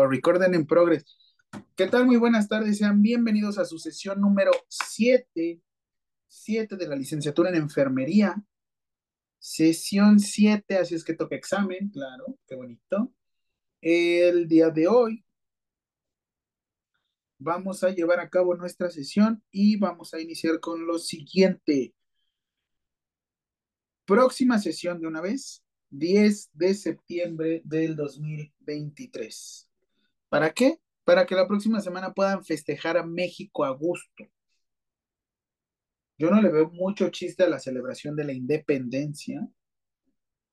Recorden en progress. ¿Qué tal? Muy buenas tardes. Sean bienvenidos a su sesión número 7, 7 de la licenciatura en enfermería. Sesión 7, así es que toca examen, claro, qué bonito. El día de hoy vamos a llevar a cabo nuestra sesión y vamos a iniciar con lo siguiente. Próxima sesión de una vez, 10 de septiembre del 2023. ¿Para qué? Para que la próxima semana puedan festejar a México a gusto. Yo no le veo mucho chiste a la celebración de la independencia,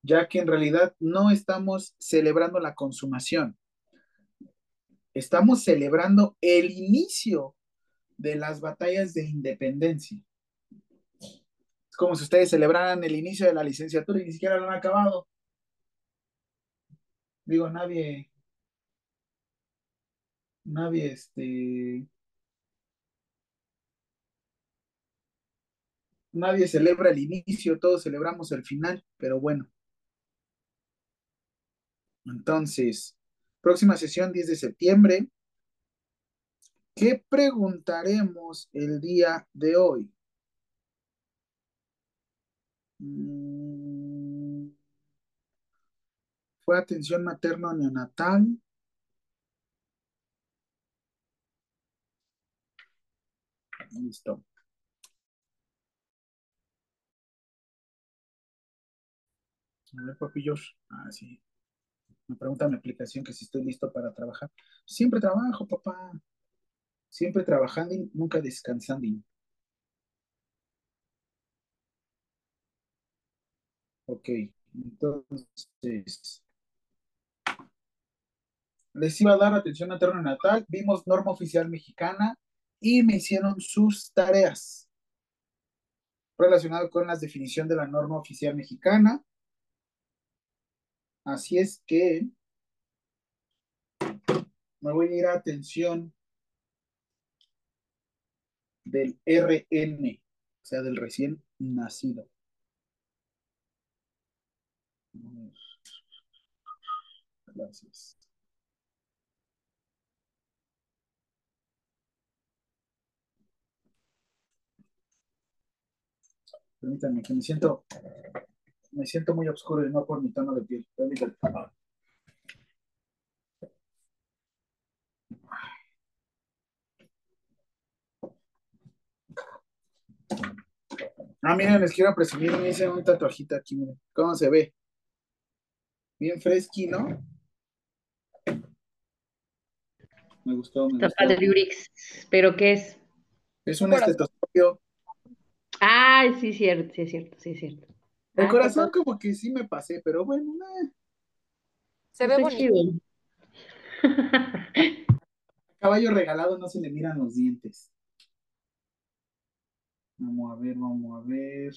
ya que en realidad no estamos celebrando la consumación. Estamos celebrando el inicio de las batallas de independencia. Es como si ustedes celebraran el inicio de la licenciatura y ni siquiera lo han acabado. Digo, nadie, nadie, este, nadie celebra el inicio, todos celebramos el final, pero bueno. Entonces, próxima sesión 10 de septiembre. ¿Qué preguntaremos el día de hoy? Mm, ¿Fue atención materno Listo. A ver, papillos. Ah, sí. Me pregunta mi aplicación que si estoy listo para trabajar. Siempre trabajo, papá. Siempre trabajando, y nunca descansando. Ok, entonces. Les iba a dar atención materno natal. Vimos norma oficial mexicana y me hicieron sus tareas relacionadas con la definición de la norma oficial mexicana. Así es que me voy a ir a atención del RN, o sea, del recién nacido. Gracias. Permítanme que me siento, me siento muy oscuro y no por mi tono de piel. Permítanme. Ah, miren, les quiero presumir, me hice un tatuajito aquí, miren. ¿Cómo se ve? Bien fresqui, ¿no? Me gustó, me gustó. padre, Urix. ¿Pero qué es? Es un estetoscopio. Ay, sí, cierto, sí, es cierto, sí, es cierto. El Ah, corazón como que sí me pasé, pero bueno, eh. Se ve bonito. chido. Caballo regalado no se le miran los dientes. Vamos a ver, vamos a ver.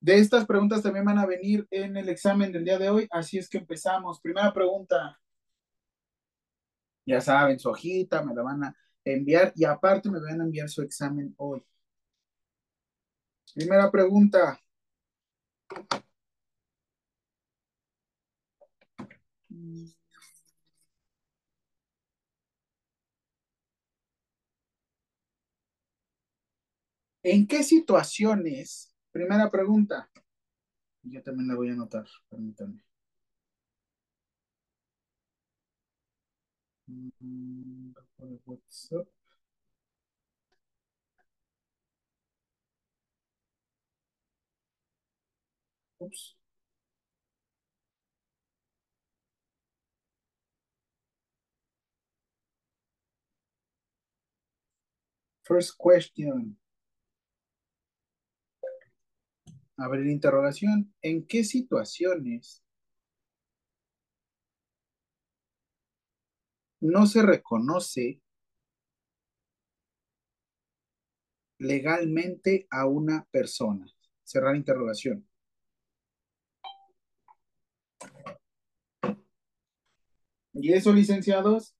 De estas preguntas también van a venir en el examen del día de hoy, así es que empezamos. Primera pregunta. Ya saben, su hojita, me la van a enviar y aparte me van a enviar su examen hoy. Primera pregunta. ¿En qué situaciones? Primera pregunta. Yo también la voy a anotar, permítanme. Mm. First question. Abrir interrogación. ¿En qué situaciones no se reconoce legalmente a una persona? Cerrar interrogación. Y eso, licenciados,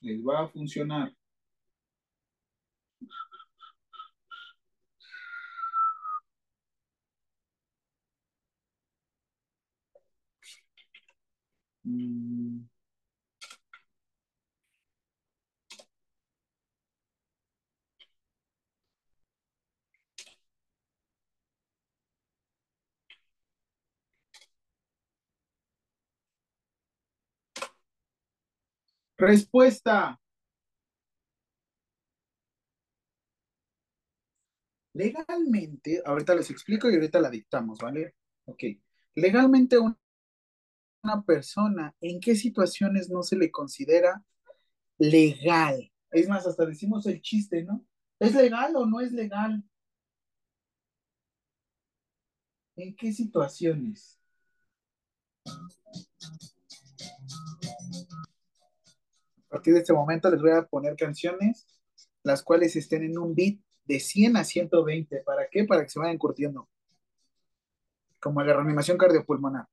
les va a funcionar. Mm. Respuesta. Legalmente, ahorita les explico y ahorita la dictamos, ¿vale? Ok. Legalmente una persona, ¿en qué situaciones no se le considera legal? Es más, hasta decimos el chiste, ¿no? ¿Es legal o no es legal? ¿En qué situaciones? A partir de este momento les voy a poner canciones, las cuales estén en un beat de 100 a 120. ¿Para qué? Para que se vayan curtiendo. Como la reanimación cardiopulmonar.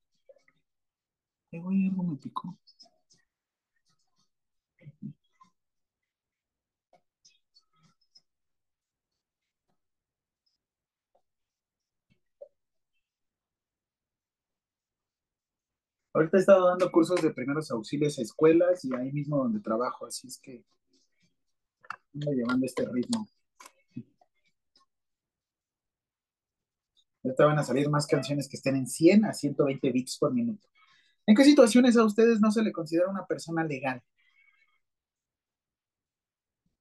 ¿Qué voy algo me picó? Ahorita he estado dando cursos de primeros auxilios a escuelas y ahí mismo donde trabajo, así es que ando llevando este ritmo. Ahorita van a salir más canciones que estén en 100 a 120 bits por minuto. ¿En qué situaciones a ustedes no se le considera una persona legal?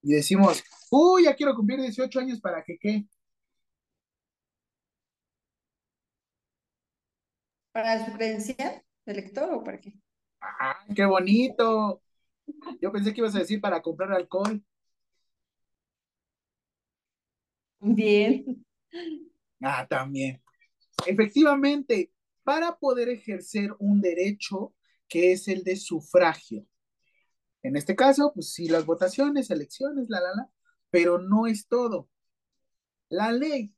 Y decimos, uy, ya quiero cumplir 18 años para que qué. ¿Para su credencial de lector o para qué? ¡Ah, qué bonito! Yo pensé que ibas a decir para comprar alcohol. Bien. Ah, también. Efectivamente, para poder ejercer un derecho que es el de sufragio. En este caso, pues sí, las votaciones, elecciones, la, la, la, pero no es todo. La ley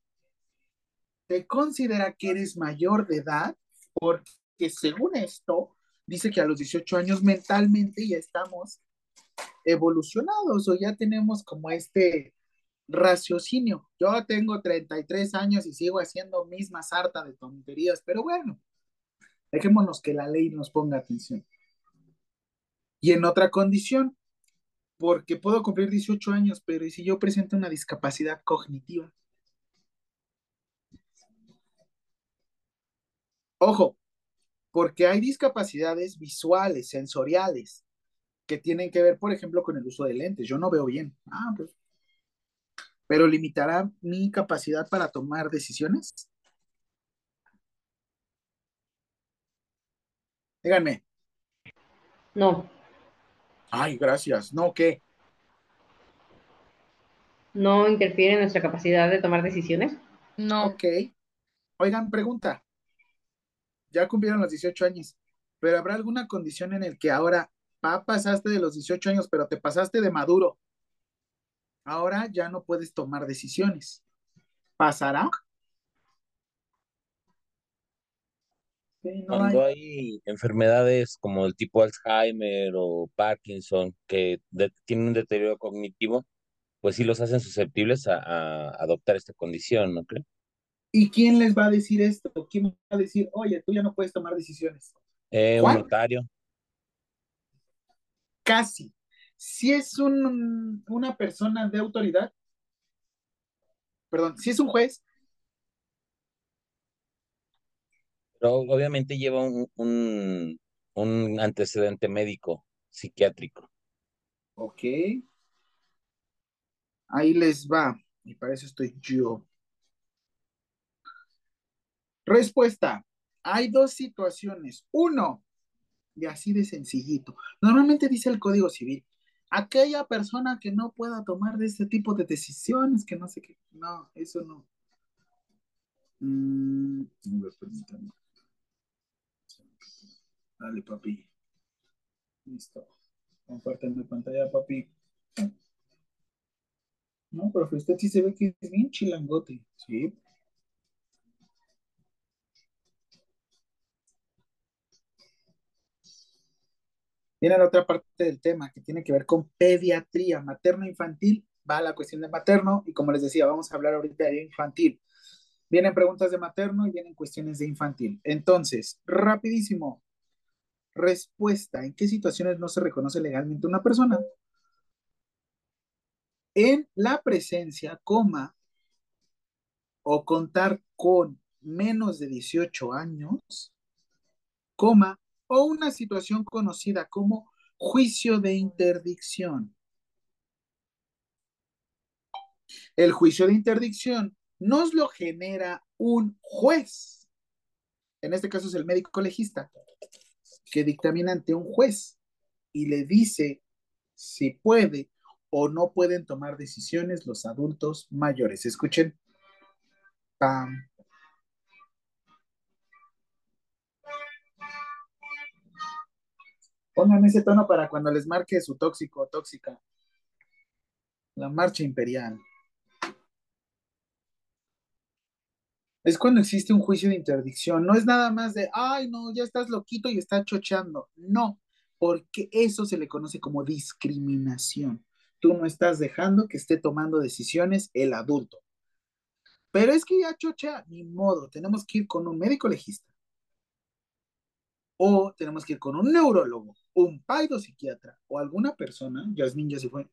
te considera que eres mayor de edad porque según esto, dice que a los 18 años mentalmente ya estamos evolucionados o ya tenemos como este raciocinio. Yo tengo 33 años y sigo haciendo misma sarta de tonterías, pero bueno, dejémonos que la ley nos ponga atención. Y en otra condición, porque puedo cumplir 18 años, pero ¿y si yo presento una discapacidad cognitiva? Ojo, porque hay discapacidades visuales, sensoriales, que tienen que ver, por ejemplo, con el uso de lentes. Yo no veo bien. Ah, pues. Pero limitará mi capacidad para tomar decisiones. Díganme. No. Ay, gracias. No, ¿qué? ¿No interfiere en nuestra capacidad de tomar decisiones? No. Ok. Oigan, pregunta. Ya cumplieron los 18 años, pero ¿habrá alguna condición en el que ahora pa, pasaste de los 18 años, pero te pasaste de maduro? Ahora ya no puedes tomar decisiones. ¿Pasará? Sí, no Cuando hay. hay enfermedades como el tipo Alzheimer o Parkinson que de- tienen un deterioro cognitivo, pues sí los hacen susceptibles a, a adoptar esta condición, ¿no creo? ¿Y quién les va a decir esto? ¿Quién va a decir, oye, tú ya no puedes tomar decisiones? Eh, un notario, Casi. Si es un, una persona de autoridad, perdón, si es un juez, pero obviamente lleva un, un, un antecedente médico, psiquiátrico. ok. Ahí les va. Y para eso estoy yo. Respuesta. Hay dos situaciones. Uno, y así de sencillito. Normalmente dice el Código Civil, aquella persona que no pueda tomar de este tipo de decisiones, que no sé qué. No, eso no. Mm. Dale, papi. Listo. Comparten mi pantalla, papi. No, profe, usted sí se ve que es bien chilangote. Sí. Viene la otra parte del tema que tiene que ver con pediatría, materno-infantil. Va la cuestión de materno y como les decía, vamos a hablar ahorita de infantil. Vienen preguntas de materno y vienen cuestiones de infantil. Entonces, rapidísimo. Respuesta, ¿en qué situaciones no se reconoce legalmente una persona? En la presencia, coma, o contar con menos de 18 años, coma, o una situación conocida como juicio de interdicción. El juicio de interdicción nos lo genera un juez. En este caso es el médico legista, que dictamina ante un juez y le dice si puede o no pueden tomar decisiones los adultos mayores. Escuchen. Pam. Pongan ese tono para cuando les marque su tóxico o tóxica. La marcha imperial. Es cuando existe un juicio de interdicción. No es nada más de, ay, no, ya estás loquito y está chocheando. No, porque eso se le conoce como discriminación. Tú no estás dejando que esté tomando decisiones el adulto. Pero es que ya chochea, ni modo, tenemos que ir con un médico legista. O tenemos que ir con un neurólogo, un psiquiatra o alguna persona. Yasmin ya se fue.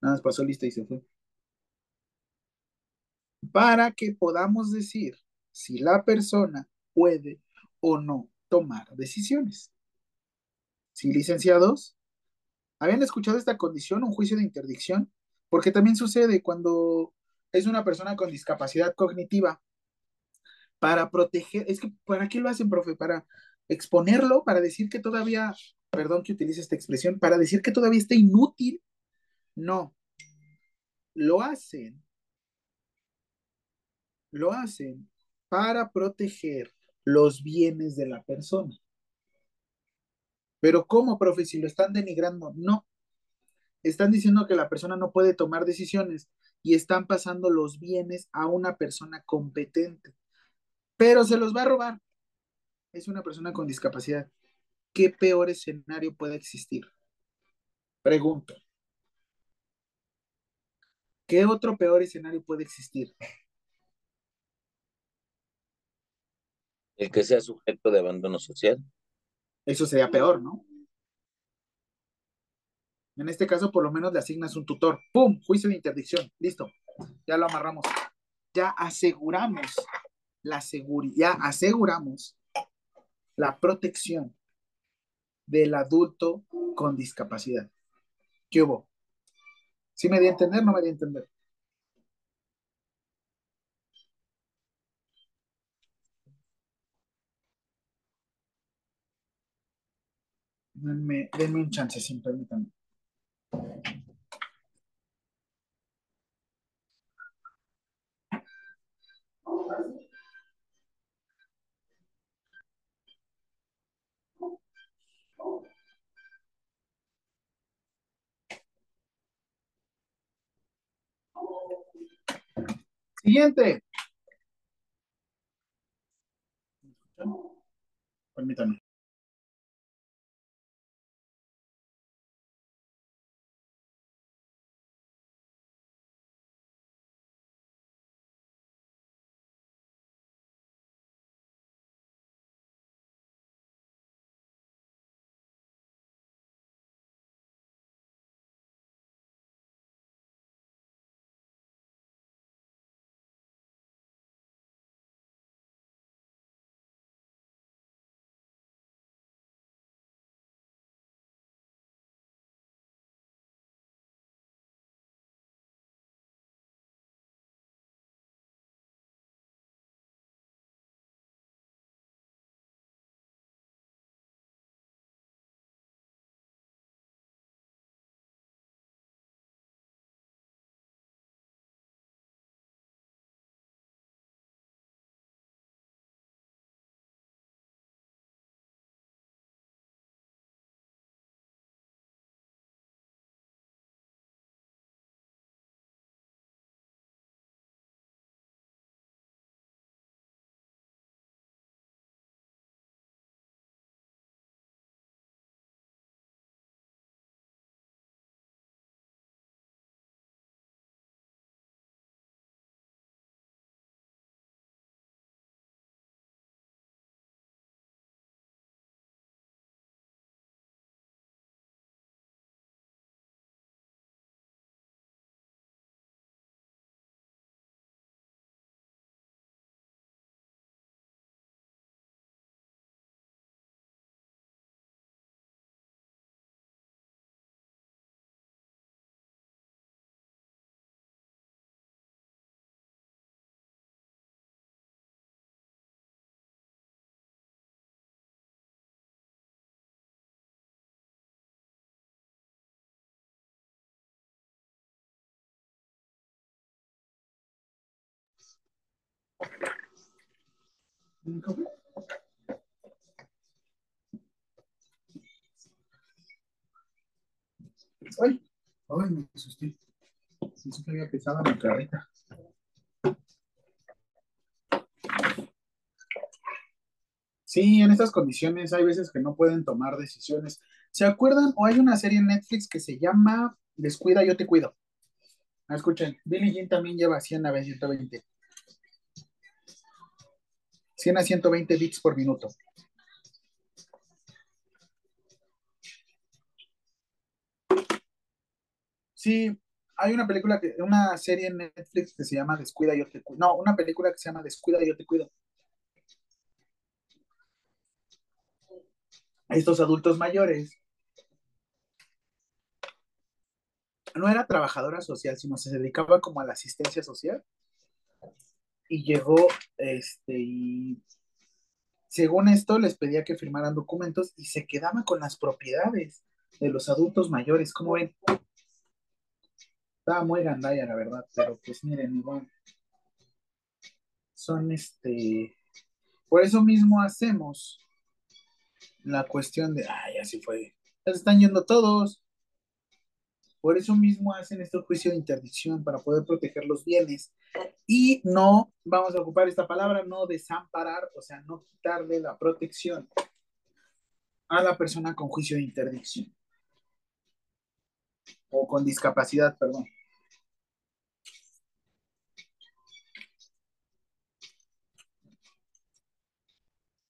Nada más pasó lista y se fue. Para que podamos decir si la persona puede o no tomar decisiones. Sí, licenciados, ¿habían escuchado esta condición, un juicio de interdicción? Porque también sucede cuando es una persona con discapacidad cognitiva. Para proteger, es que, ¿para qué lo hacen, profe? Para exponerlo, para decir que todavía, perdón que utilice esta expresión, para decir que todavía está inútil. No, lo hacen, lo hacen para proteger los bienes de la persona. Pero ¿cómo, profe? Si lo están denigrando, no. Están diciendo que la persona no puede tomar decisiones y están pasando los bienes a una persona competente. Pero se los va a robar. Es una persona con discapacidad. ¿Qué peor escenario puede existir? Pregunto. ¿Qué otro peor escenario puede existir? El que sea sujeto de abandono social. Eso sería peor, ¿no? En este caso, por lo menos le asignas un tutor. ¡Pum! Juicio de interdicción. Listo. Ya lo amarramos. Ya aseguramos la seguridad, ya aseguramos la protección del adulto con discapacidad. ¿Qué hubo? ¿Sí me di a entender? No me di a entender. Denme, denme un chance, sin permítanme. Siguiente. Permítanme. Ay, ay, me asusté. Pensé que había pesado la carreta. Sí, en estas condiciones hay veces que no pueden tomar decisiones. ¿Se acuerdan? O hay una serie en Netflix que se llama Descuida, yo te cuido. Escuchen, Billie Jean también lleva 100 a 120. 100 a 120 bits por minuto. Sí, hay una película que, una serie en Netflix que se llama Descuida, yo te cuido. No, una película que se llama Descuida, yo te cuido. Estos adultos mayores no era trabajadora social, sino se dedicaba como a la asistencia social. Y llegó, este, y según esto les pedía que firmaran documentos y se quedaba con las propiedades de los adultos mayores. ¿Cómo ven? Estaba muy gandalla, la verdad, pero pues miren, igual. Son este. Por eso mismo hacemos la cuestión de, ay, así fue. Ya se están yendo todos. Por eso mismo hacen este juicio de interdicción para poder proteger los bienes y no, vamos a ocupar esta palabra, no desamparar, o sea, no quitarle la protección a la persona con juicio de interdicción o con discapacidad, perdón.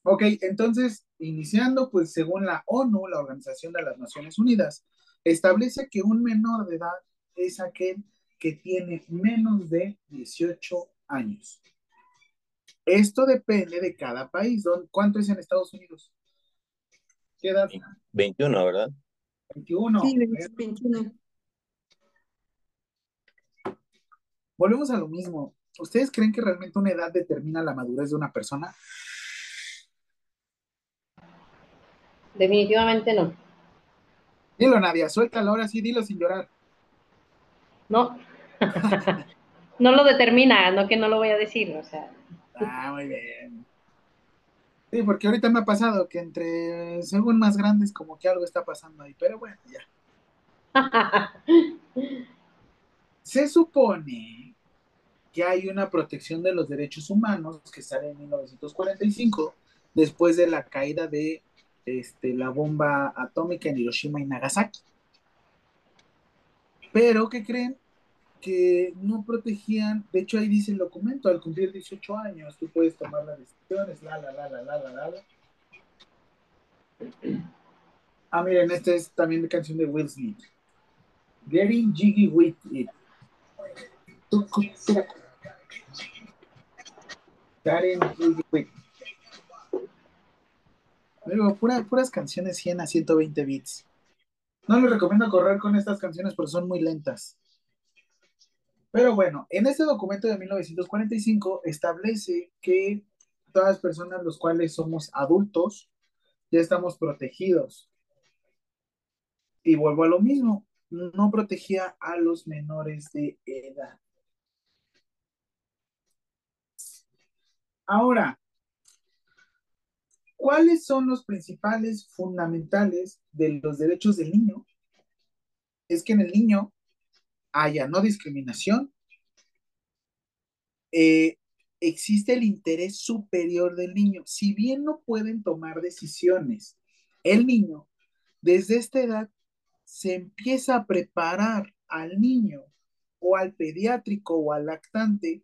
Ok, entonces, iniciando, pues según la ONU, la Organización de las Naciones Unidas, establece que un menor de edad es aquel que tiene menos de 18 años. Esto depende de cada país. ¿Cuánto es en Estados Unidos? ¿Qué edad? 21, ¿verdad? 21. Sí, 21. Volvemos a lo mismo. ¿Ustedes creen que realmente una edad determina la madurez de una persona? Definitivamente no. Dilo, Nadia, suéltalo ahora sí, dilo sin llorar. No. no lo determina, no que no lo voy a decir, o sea. Ah, muy bien. Sí, porque ahorita me ha pasado que entre según más grandes como que algo está pasando ahí, pero bueno, ya. Se supone que hay una protección de los derechos humanos que sale en 1945 después de la caída de este, la bomba atómica en Hiroshima y Nagasaki. Pero, ¿qué creen? Que no protegían, de hecho ahí dice el documento, al cumplir 18 años tú puedes tomar las decisiones, la, la, la, la, la, la, la. Ah, miren, esta es también de canción de Will Smith. Getting Jiggy With It. Getting Jiggy With It. Digo, puras canciones 100 a 120 bits. No les recomiendo correr con estas canciones porque son muy lentas. Pero bueno, en este documento de 1945 establece que todas las personas los cuales somos adultos ya estamos protegidos. Y vuelvo a lo mismo, no protegía a los menores de edad. Ahora, ¿Cuáles son los principales fundamentales de los derechos del niño? Es que en el niño haya no discriminación, eh, existe el interés superior del niño. Si bien no pueden tomar decisiones, el niño desde esta edad se empieza a preparar al niño o al pediátrico o al lactante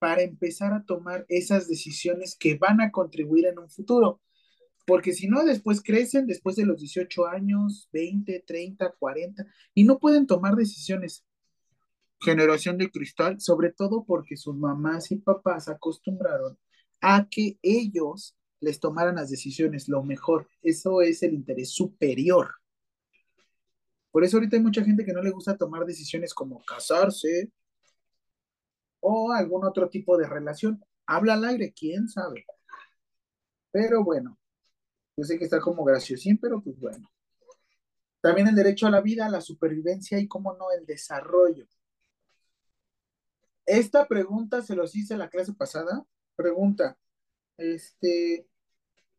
para empezar a tomar esas decisiones que van a contribuir en un futuro. Porque si no, después crecen, después de los 18 años, 20, 30, 40, y no pueden tomar decisiones. Generación de cristal, sobre todo porque sus mamás y papás acostumbraron a que ellos les tomaran las decisiones, lo mejor. Eso es el interés superior. Por eso ahorita hay mucha gente que no le gusta tomar decisiones como casarse o algún otro tipo de relación. Habla al aire, quién sabe. Pero bueno, yo sé que está como graciosín, pero pues bueno. También el derecho a la vida, a la supervivencia y, cómo no, el desarrollo. Esta pregunta se los hice la clase pasada. Pregunta, Este,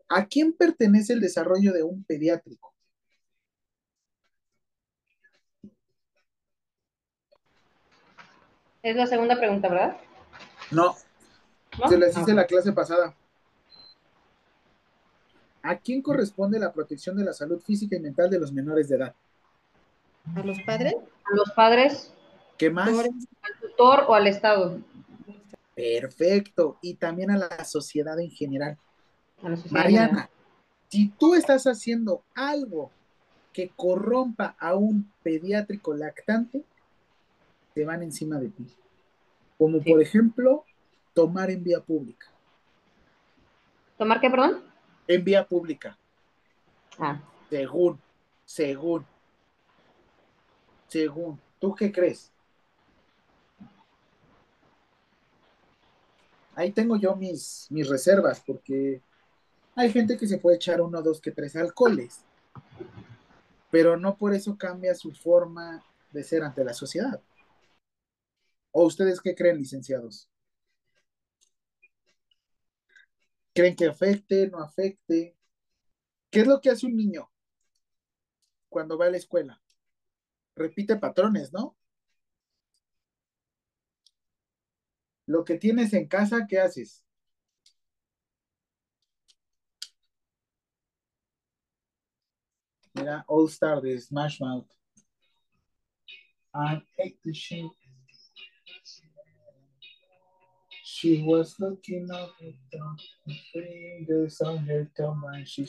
¿a quién pertenece el desarrollo de un pediátrico? Es la segunda pregunta, ¿verdad? No, ¿No? se les hice Ah. la clase pasada. ¿A quién corresponde la protección de la salud física y mental de los menores de edad? ¿A los padres? A los padres, ¿Qué más? Al tutor o al Estado. Perfecto. Y también a la sociedad en general. A la sociedad en Mariana, si tú estás haciendo algo que corrompa a un pediátrico lactante, te van encima de ti. Como Sí. por ejemplo, tomar en vía pública. ¿Tomar qué, perdón? En vía pública, Ah, según, según, según. ¿Tú qué crees? Ahí tengo yo mis, mis reservas, porque hay gente que se puede echar uno, dos, que tres alcoholes, pero no por eso cambia su forma de ser ante la sociedad. ¿O ustedes qué creen, licenciados? ¿Creen que afecte, no afecte? ¿Qué es lo que hace un niño cuando va a la escuela? Repite patrones, ¿no? Lo que tienes en casa, ¿qué haces? Mira, All Star de Smash Mouth. I She was looking up at the fingers on her thumb and she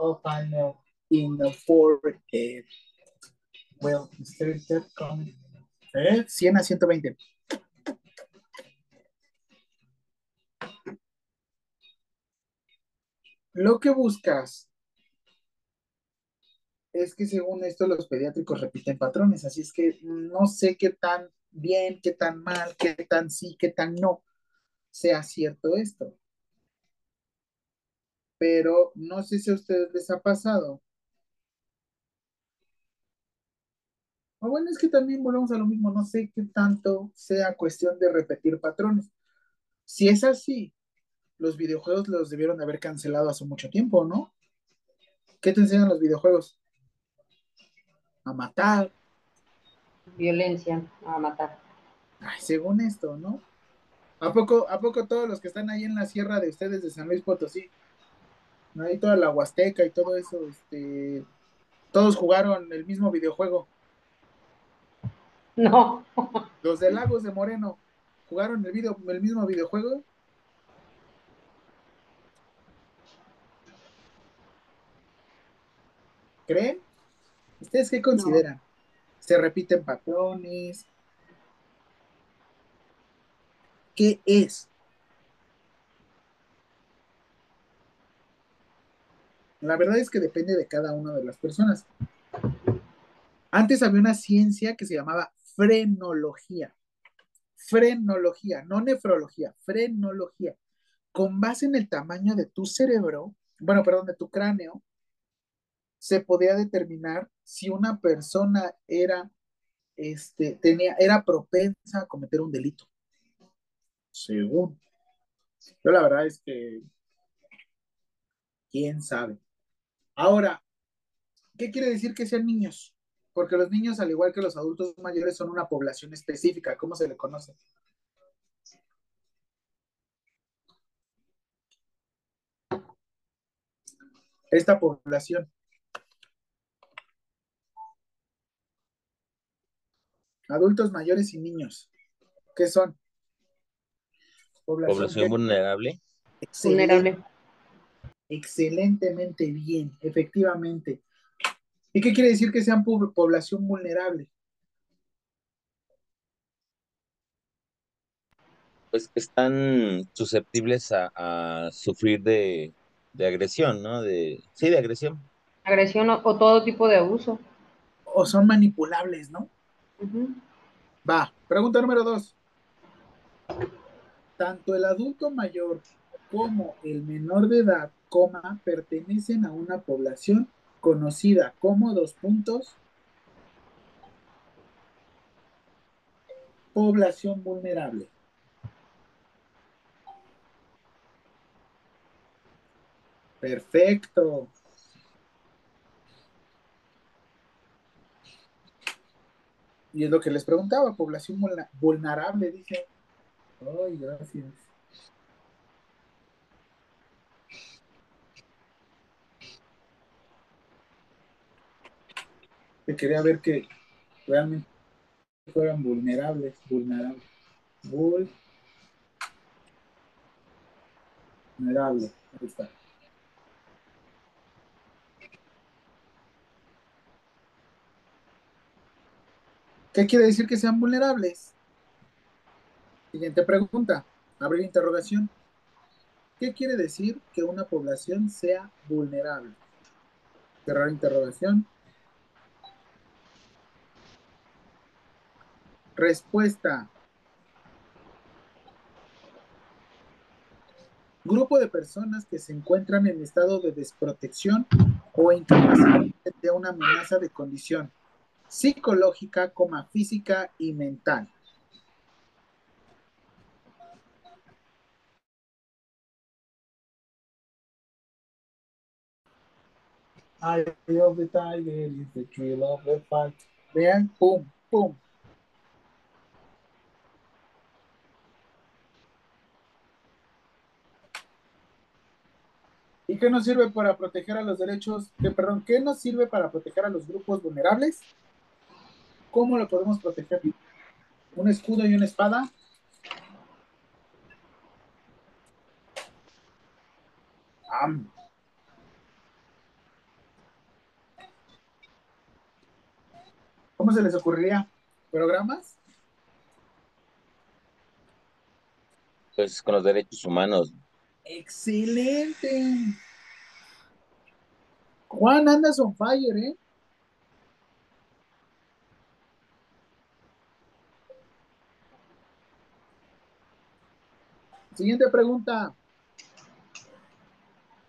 up I know in the forehead. Well, Mr. Capcom. ¿Eh? 100 a 120. Lo que buscas es que según esto los pediátricos repiten patrones, así es que no sé qué tan bien, qué tan mal, qué tan sí, qué tan no sea cierto esto. Pero no sé si a ustedes les ha pasado. O bueno, es que también volvemos a lo mismo, no sé qué tanto sea cuestión de repetir patrones. Si es así, los videojuegos los debieron de haber cancelado hace mucho tiempo, ¿no? ¿Qué te enseñan los videojuegos? A matar, violencia, a matar. Ay, según esto, ¿no? ¿A poco, ¿A poco todos los que están ahí en la sierra de ustedes de San Luis Potosí, ¿no? ahí toda la Huasteca y todo eso, este, todos jugaron el mismo videojuego? No, Los de Lagos de Moreno, ¿jugaron el, video, el mismo videojuego? ¿Creen? ¿Ustedes qué consideran? ¿Se repiten patrones? ¿Qué es? La verdad es que depende de cada una de las personas. Antes había una ciencia que se llamaba frenología. Frenología, no nefrología, frenología. Con base en el tamaño de tu cerebro, bueno, perdón, de tu cráneo, se podía determinar si una persona era, este, tenía, era propensa a cometer un delito. Según. Yo la verdad es que, quién sabe. Ahora, ¿qué quiere decir que sean niños? Porque los niños, al igual que los adultos mayores, son una población específica. ¿Cómo se le conoce? Esta población. Adultos mayores y niños. ¿Qué son? Población que- vulnerable. excelente, vulnerable. excelentemente bien, efectivamente. ¿Y qué quiere decir que sean po- población vulnerable? Pues que están susceptibles a, a sufrir de, de agresión, ¿no? De, sí, de agresión. Agresión o, o todo tipo de abuso. O son manipulables, ¿no? Va, pregunta número dos. Tanto el adulto mayor como el menor de edad, coma, pertenecen a una población conocida como dos puntos. Población vulnerable. Perfecto. Y es lo que les preguntaba, población vulnerable, dice. Ay, gracias. Que quería ver que realmente fueran vulnerables, vulnerables. Vulnerable. Ahí está. ¿Qué quiere decir que sean vulnerables? Siguiente pregunta. Abre interrogación. ¿Qué quiere decir que una población sea vulnerable? Cerrar interrogación. Respuesta. Grupo de personas que se encuentran en estado de desprotección o incapacidad de una amenaza de condición psicológica, física y mental. I of the tiger is the thrill of the fight. Vean, pum, pum. ¿Y qué nos sirve para proteger a los derechos? Que, perdón, ¿qué nos sirve para proteger a los grupos vulnerables? ¿Cómo lo podemos proteger? ¿Un escudo y una espada? ¿Cómo se les ocurriría? ¿Programas? Pues con los derechos humanos. Excelente. Juan, andas on fire, ¿eh? Siguiente pregunta.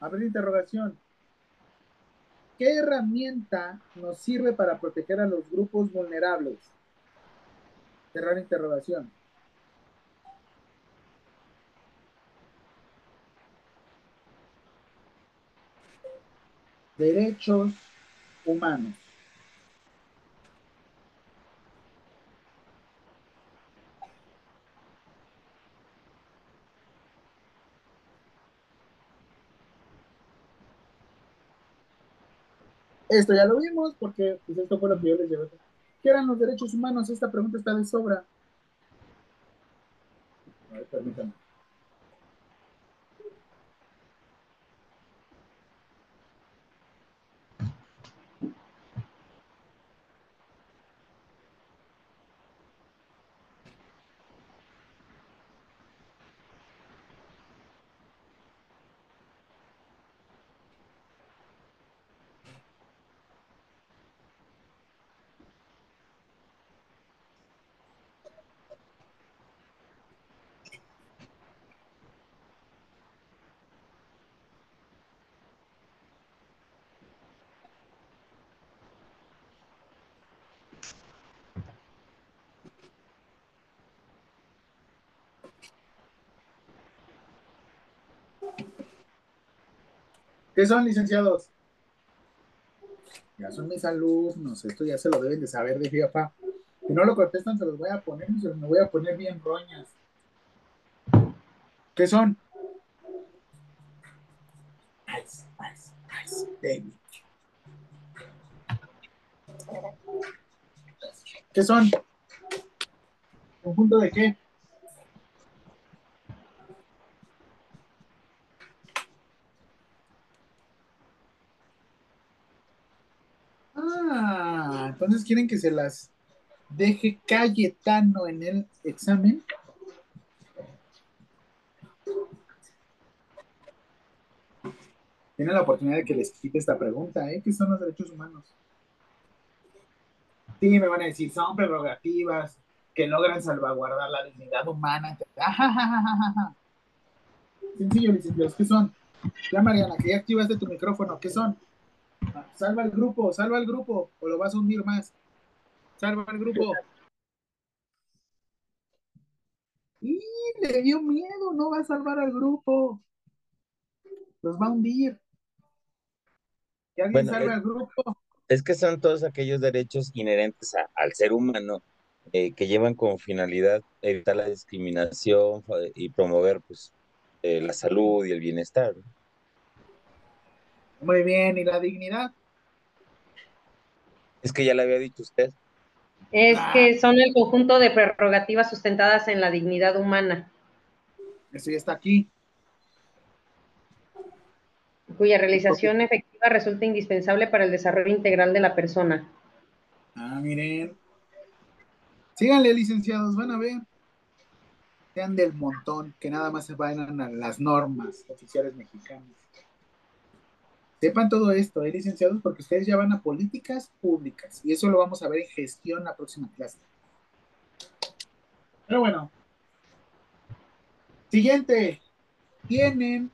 A ver, interrogación. ¿Qué herramienta nos sirve para proteger a los grupos vulnerables? Cerrar interrogación. Derechos humanos. Esto ya lo vimos porque pues, esto fue lo que yo les llevé. ¿Qué eran los derechos humanos? Esta pregunta está de sobra. A ver, permítanme. ¿Qué son licenciados? Ya son mis alumnos, esto ya se lo deben de saber de papá. Si no lo contestan, se los voy a poner se los voy a poner bien roñas. ¿Qué son? Ice, ice, ice. ¿Qué son? ¿Conjunto de qué? Entonces quieren que se las deje Cayetano en el examen. Tienen la oportunidad de que les quite esta pregunta, ¿eh? ¿Qué son los derechos humanos? Sí, me van a decir, son prerrogativas que logran salvaguardar la dignidad humana. Sencillo, licenciados, ¿qué son? Ya, Mariana, que ya activaste tu micrófono, ¿qué son? Salva al grupo, salva al grupo, o lo vas a hundir más. Salva al grupo. Y le dio miedo, no va a salvar al grupo. Los va a hundir. Que alguien Bueno, salve al grupo. Es que son todos aquellos derechos inherentes a- al ser humano eh, que llevan como finalidad evitar la discriminación y promover pues, eh, la salud y el bienestar. ¿no? Muy bien, ¿y la dignidad? Es que ya le había dicho usted. Es Ah. que son el conjunto de prerrogativas sustentadas en la dignidad humana, Eso ya está aquí. cuya realización efectiva resulta indispensable para el desarrollo integral de la persona. Ah, miren. Síganle, licenciados, van a ver. Sean del montón, que nada más se vayan a las normas oficiales mexicanas. Sepan todo esto, ¿eh, licenciados? Porque ustedes ya van a políticas públicas y eso lo vamos a ver en gestión la próxima clase. Pero bueno. Siguiente. Tienen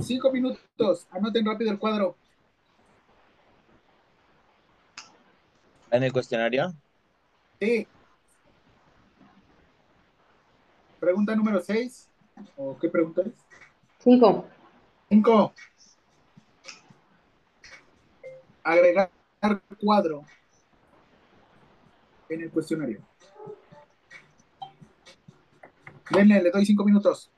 cinco minutos. Anoten rápido el cuadro. En el cuestionario, Sí. Pregunta número 6. ¿O qué pregunta es? Cinco. 5. Agregar cuadro en el cuestionario. Denle, le doy cinco minutos.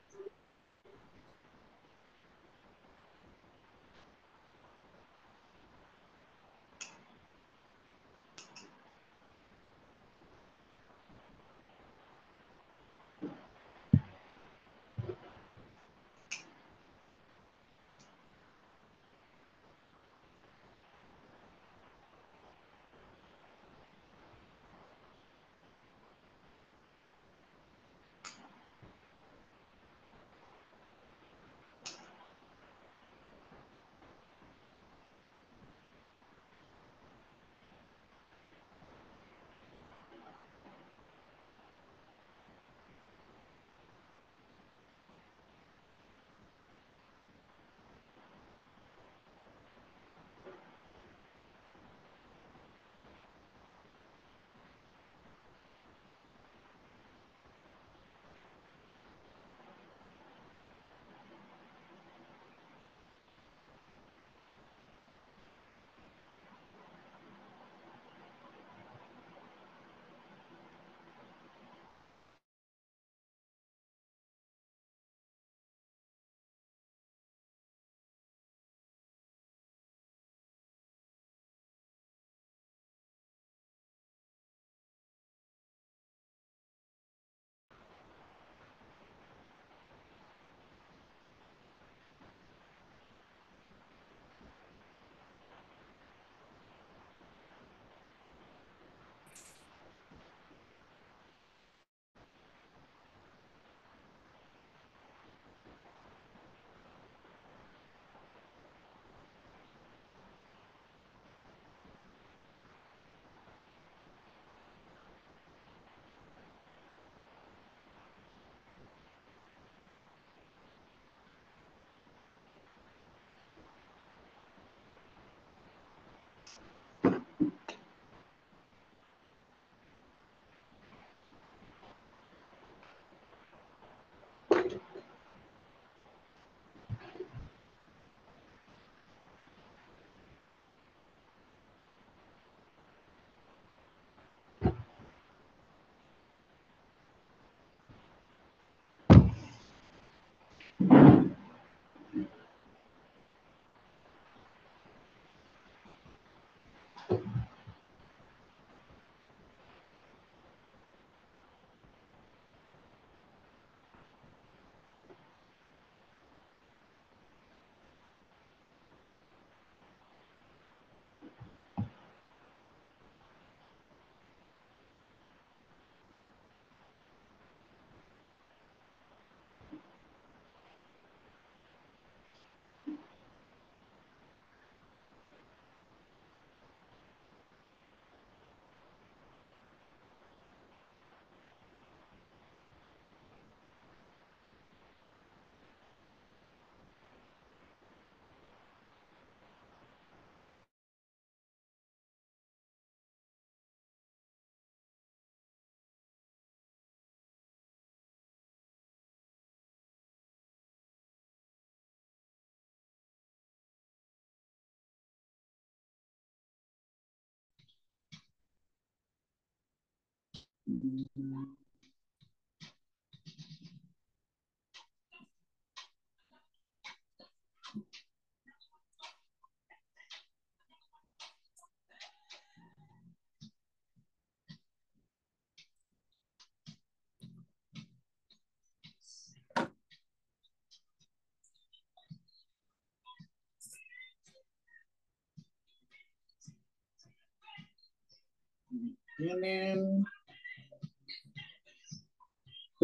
Tienen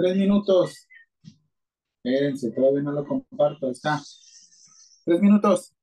tres minutos. Espérense, todavía no lo comparto. Está. Tres minutos.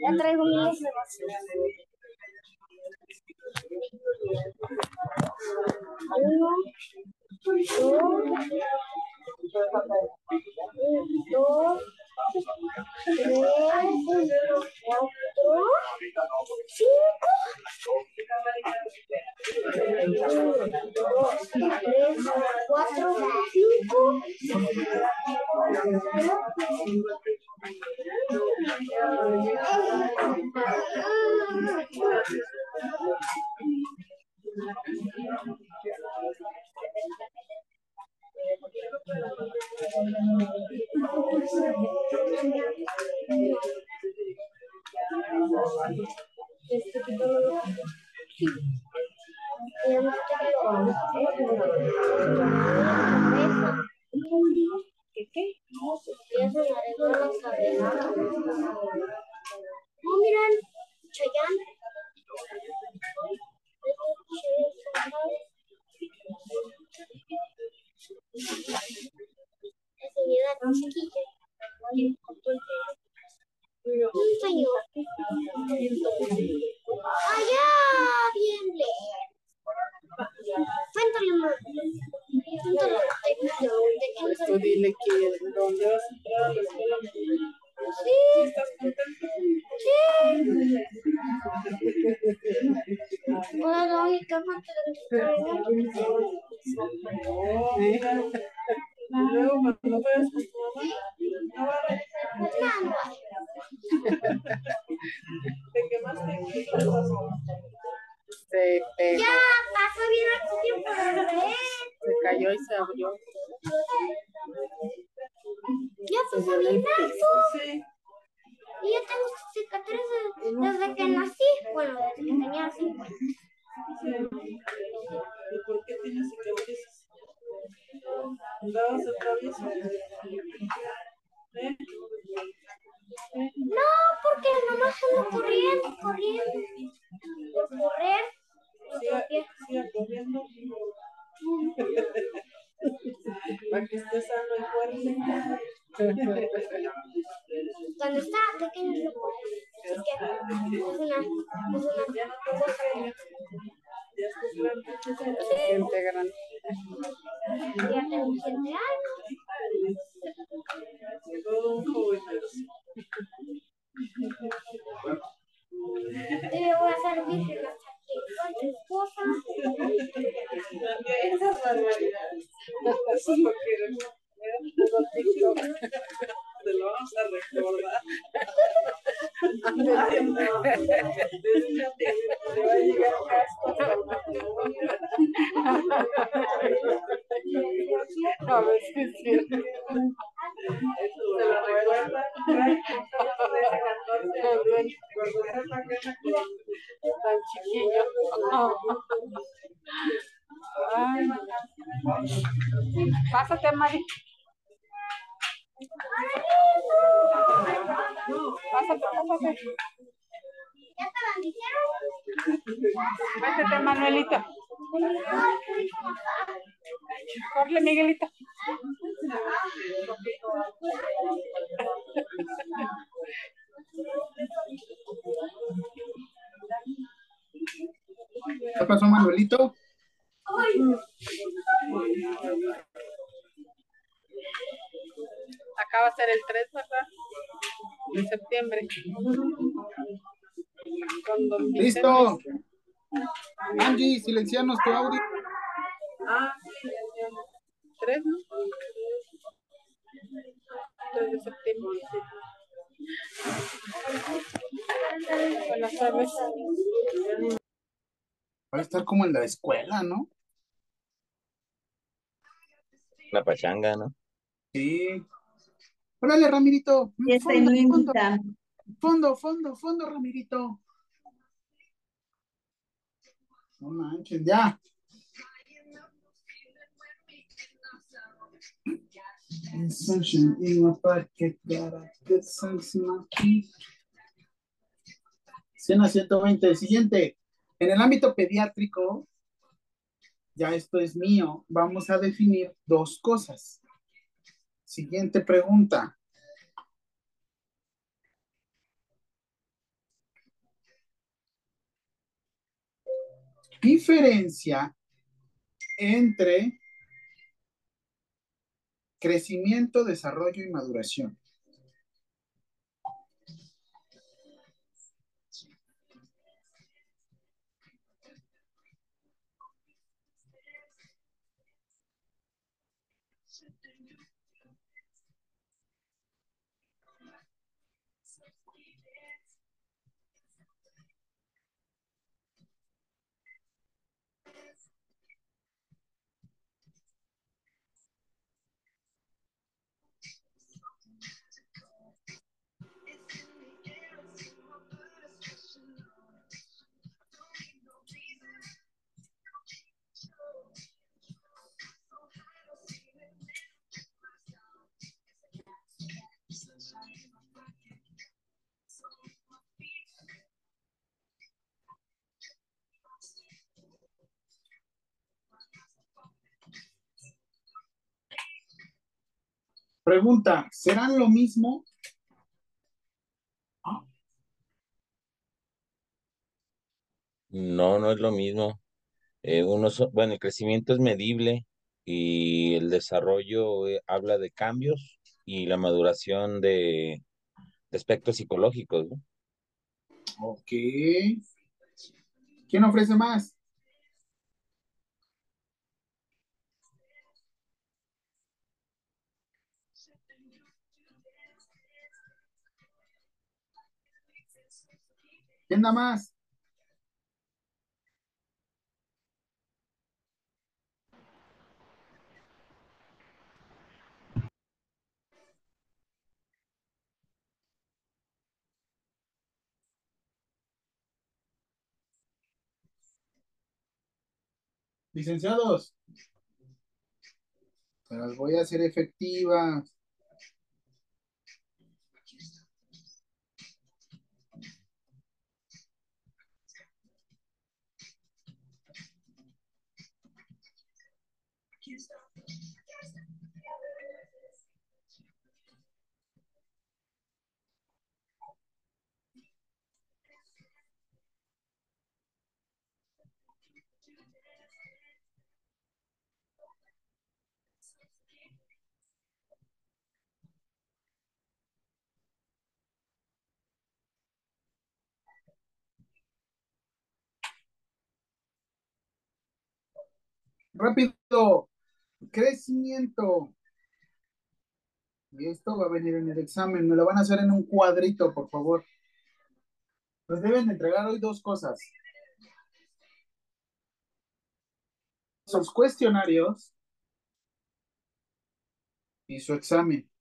Ya traigo. Uno, dos, dos, tres, cuatro, cinco. Uno, dos, tres, cuatro, cinco. Miren, Chayanne. Allá, bien. Cuéntale, mamá. Cuéntale. ¿De quién Tú dile que. Sí, ¿Estás contento? sí. Hola, la única falta de Sí. Y luego cuando vayas con tu mamá, no va a No, no hay. te quemaste. ¿Qué pasó? Se pegó, Ya, pasó bien el tiempo de bebé. se cayó y se abrió. Bien piso. alto. Sí. Y yo tengo cicatrices desde que nací. Bueno, desde que tenía cinco. sí. ¿Y por qué tienes cicatrices? ¿Andabas de travieso? ¿Eh? No, porque nomás ando corriendo, corriendo. Por correr. Siga, siga corriendo. Para que estés sano y fuerte. Cuando estaba pequeño lo que es una, es una Ya no te cosa Ya estás grande. Gente grande. ya tengo siete años. Silencianos tu audio. Ah, sí. ¿Tres, no? 3 de septiembre. Buenas tardes. Va a estar como en la escuela, ¿no? Una pachanga, ¿no? Sí. Órale, Ramirito. Fondo, fondo, fondo, fondo, Ramirito. No manches, ya. Sunshine in my pocket, got a good sense in my feet. Escena 120. Siguiente. En el ámbito pediátrico, ya esto es mío, vamos a definir dos cosas. Siguiente pregunta. Diferencia entre crecimiento, desarrollo y maduración. Pregunta, ¿serán lo mismo? No, no es lo mismo. Eh, uno so- bueno, el crecimiento es medible y el desarrollo eh, habla de cambios y la maduración de, de aspectos psicológicos, ¿no? Ok. ¿Quién ofrece más? ¿Quién da más? Licenciados, se las voy a hacer efectivas. Rápido, crecimiento. Y esto va a venir en el examen. Me lo van a hacer en un cuadrito, por favor. Nos deben entregar hoy dos cosas. Sus cuestionarios y su examen.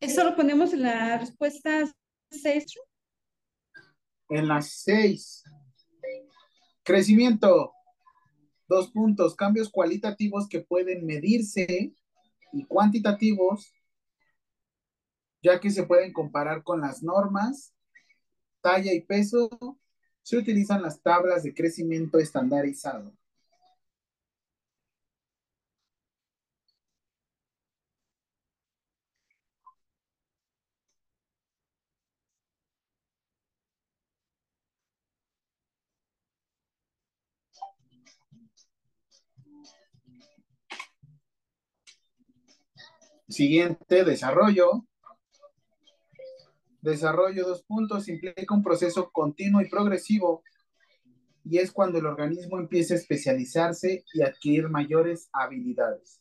Eso lo ponemos en la respuesta 6. En las seis. Crecimiento. Dos puntos. Cambios cualitativos que pueden medirse y cuantitativos, ya que se pueden comparar con las normas, talla y peso. Se utilizan las tablas de crecimiento estandarizado. Siguiente, desarrollo. Desarrollo, dos puntos, implica un proceso continuo y progresivo y es cuando el organismo empieza a especializarse y adquirir mayores habilidades.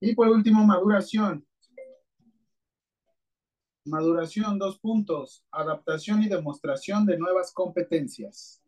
Y por último, maduración. Maduración, dos puntos. Adaptación y demostración de nuevas competencias.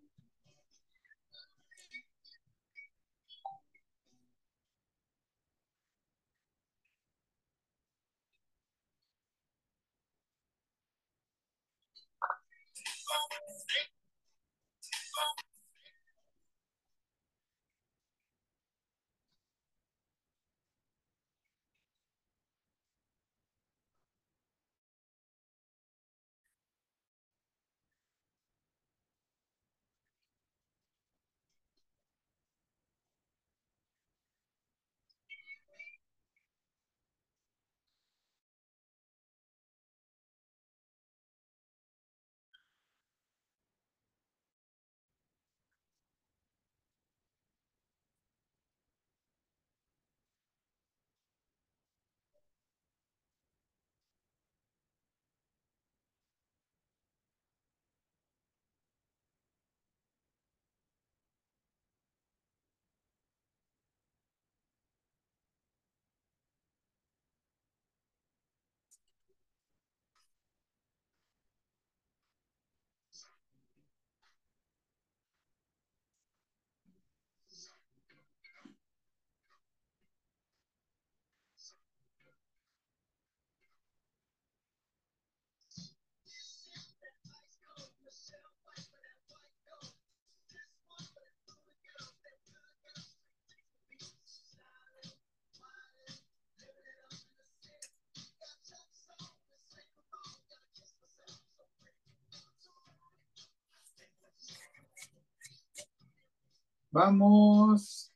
Vamos,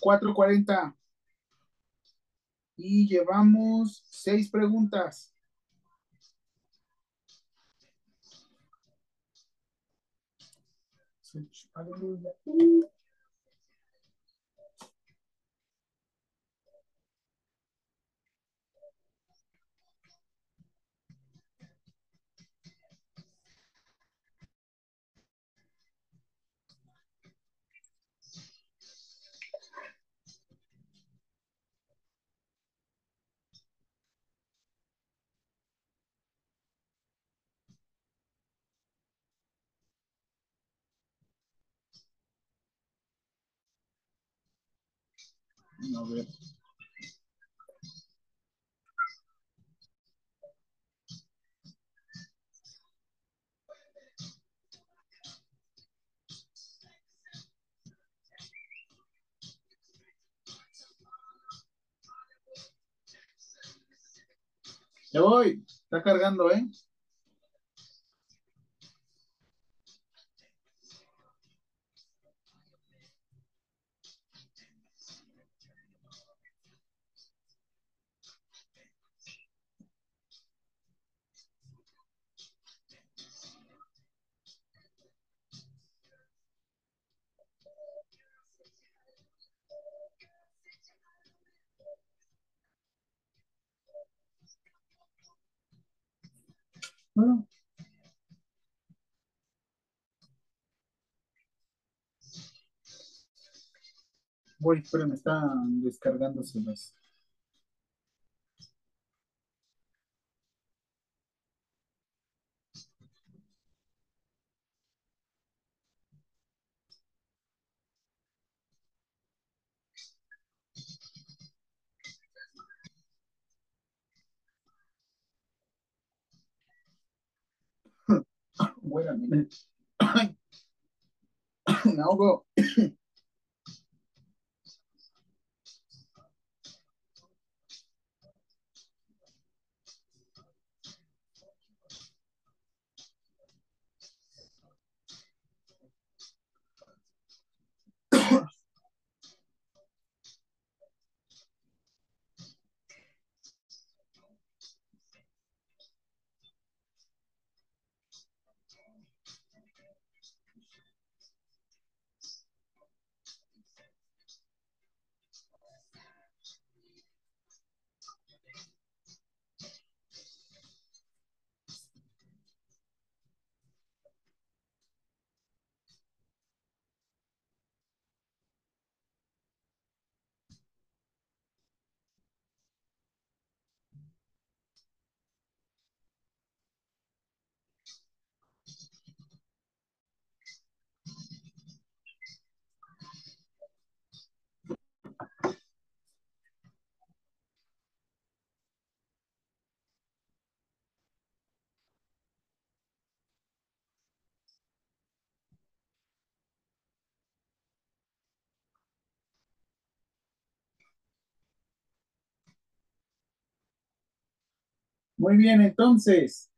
4.40. Y llevamos seis preguntas. A ver. Ya voy. Está cargando, ¿eh? Bueno. Voy, pero me están descargándose las. Wait a minute. Ay. Me Muy bien, entonces.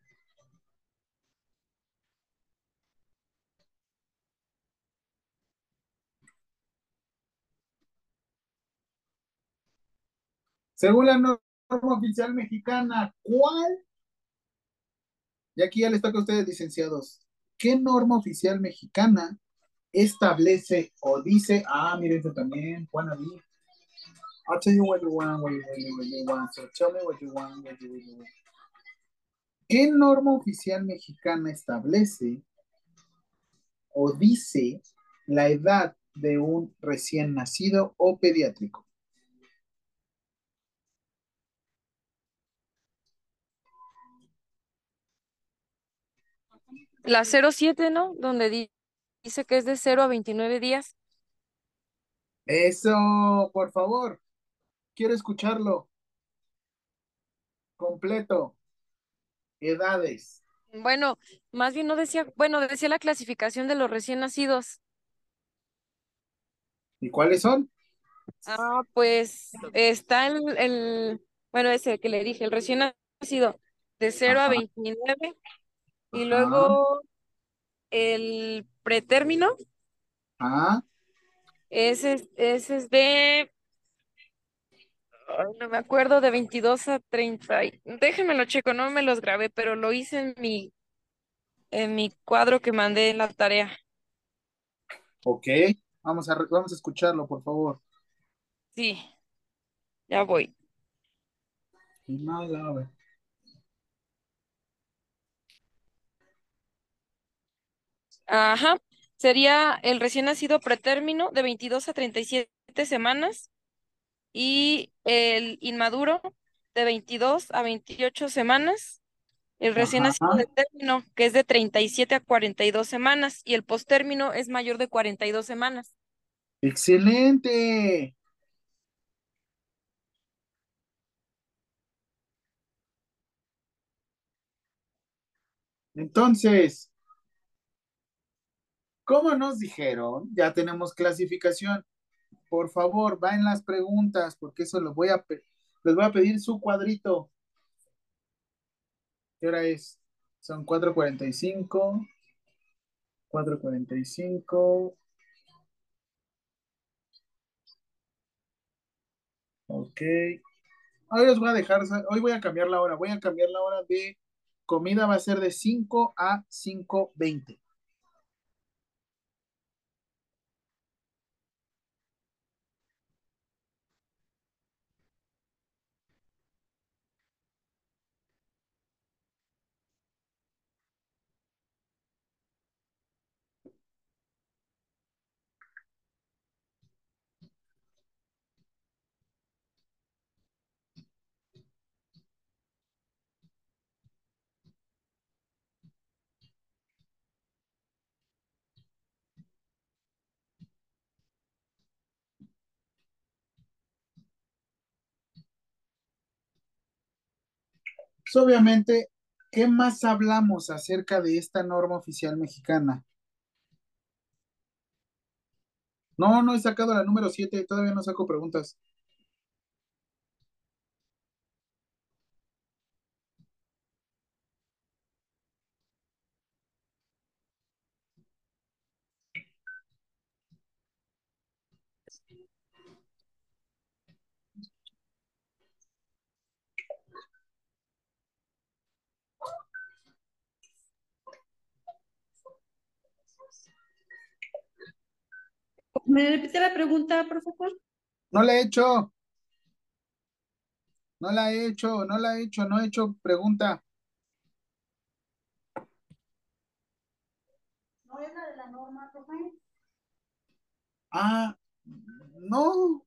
Según la norma oficial mexicana, ¿cuál? Y aquí ya les toca a ustedes, licenciados. ¿Qué norma oficial mexicana establece o dice, ah, miren también, Juan. I'll tell you what you want, what you, what you want. So tell me what you want, what you want. ¿Qué norma oficial mexicana establece o dice la edad de un recién nacido o pediátrico? La 07, ¿no? Donde di- dice que es de 0 a 29 días. Eso, por favor. Quiero escucharlo. Completo. Edades. Bueno, más bien no decía, bueno, decía la clasificación de los recién nacidos. ¿Y cuáles son? Ah, pues está el, el, bueno, ese que le dije, el recién nacido, de 0 a Ajá. 29, y Ajá. luego el pretérmino, Ah, ese, es- ese es de, no me acuerdo, de 22 a 30. y- Déjenme lo checo, no me los grabé, pero lo hice en mi, en mi cuadro que mandé en la tarea. ok. Vamos a, vamos a escucharlo, por favor. Sí, ya voy. Ajá, sería el recién nacido pretérmino de 22 a 37 semanas y el inmaduro de 22 a 28 semanas, el recién nacido de término que es de 37 a 42 semanas y el postérmino es mayor de 42 semanas. Excelente. Entonces, como nos dijeron, ya tenemos clasificación. Por favor, va en las preguntas, porque eso lo voy a les voy a pedir su cuadrito. ¿Qué hora es? Son 4:45. 4:45. Ok. Hoy los voy a dejar, hoy voy a cambiar la hora. Voy a cambiar la hora de comida, va a ser de 5 a 5:20. Pues, obviamente, ¿qué más hablamos acerca de esta norma oficial mexicana? No, no he sacado la número 7, todavía no saco preguntas. ¿Me repite la pregunta, por favor? No la he hecho. No la he hecho, no la he hecho, no he hecho pregunta. ¿No es la de la norma, profe? Ah, no.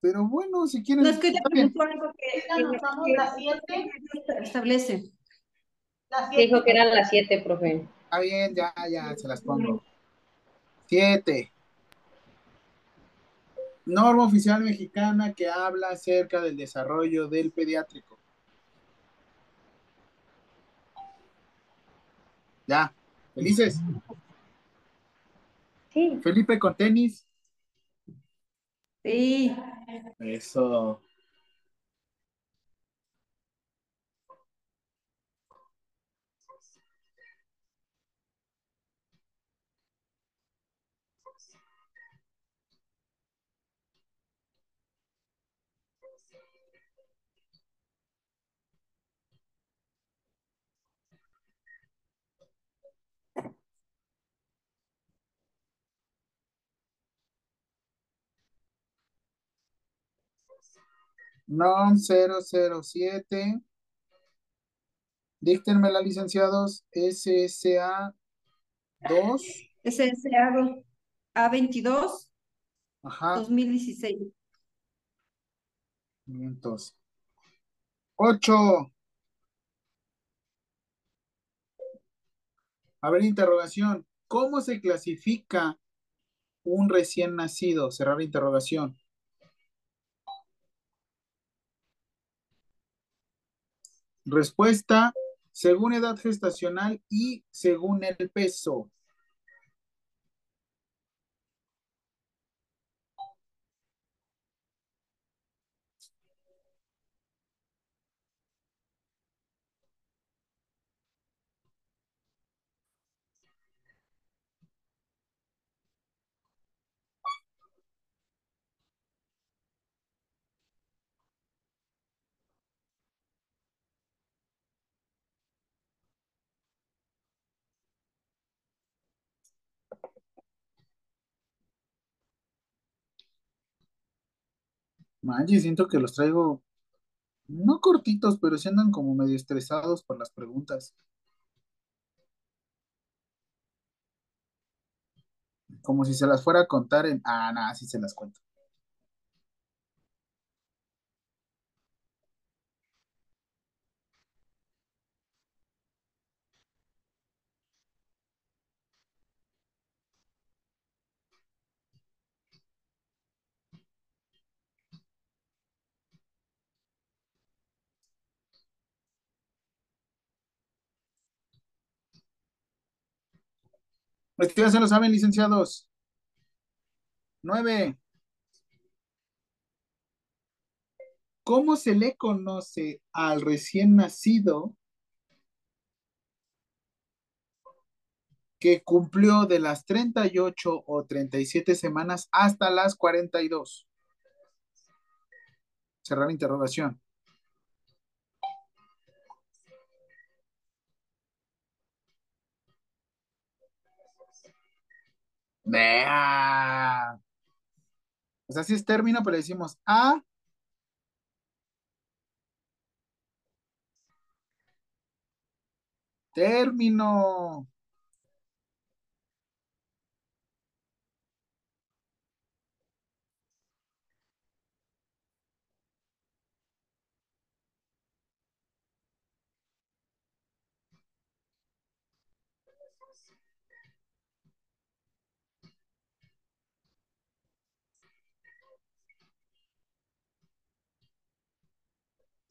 Pero bueno, si quieren. No es que bien. pregunto algo que, las siete. establece. Las Dijo siete. que eran las 7, profe. Está bien, ya, ya, se las pongo. Siete. Norma oficial mexicana que habla acerca del desarrollo del pediátrico. Ya, felices. Sí. Felipe con tenis. Sí. Eso. NOM 007. Díctenmela, licenciados. SSA 2. SSA do- A22 Ajá. 2016. Entonces. 8. A ver, interrogación. ¿Cómo se clasifica un recién nacido? Cerrar interrogación. Respuesta, según edad gestacional y según el peso. Manches, siento que los traigo, no cortitos, pero sí andan como medio estresados por las preguntas. Como si se las fuera a contar en... Ah, nada, sí se las cuento. Ustedes ya se lo saben, licenciados. Nueve. ¿Cómo se le conoce al recién nacido que cumplió de las 38 o 37 semanas hasta las 42? Cerrar interrogación. Vea. O sea, si es término, pero decimos A. Término.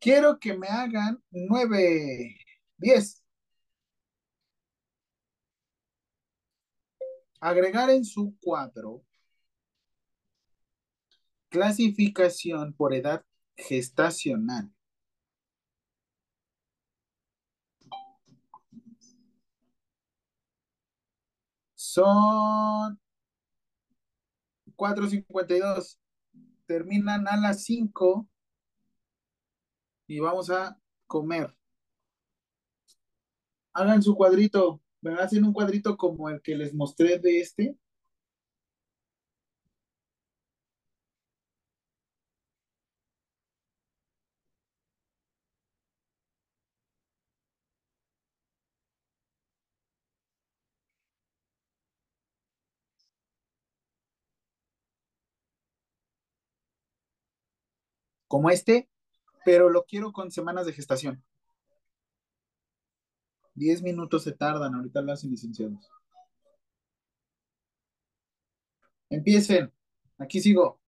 Quiero que me hagan nueve, diez. Agregar en su cuadro clasificación por edad gestacional. Son 4.52. Terminan a las 5 y vamos a comer. Hagan su cuadrito. ¿Me hacen un cuadrito como el que les mostré de este? Como este, pero lo quiero con semanas de gestación. 10 minutos se tardan, ahorita lo hacen licenciados. Empiecen. Aquí sigo.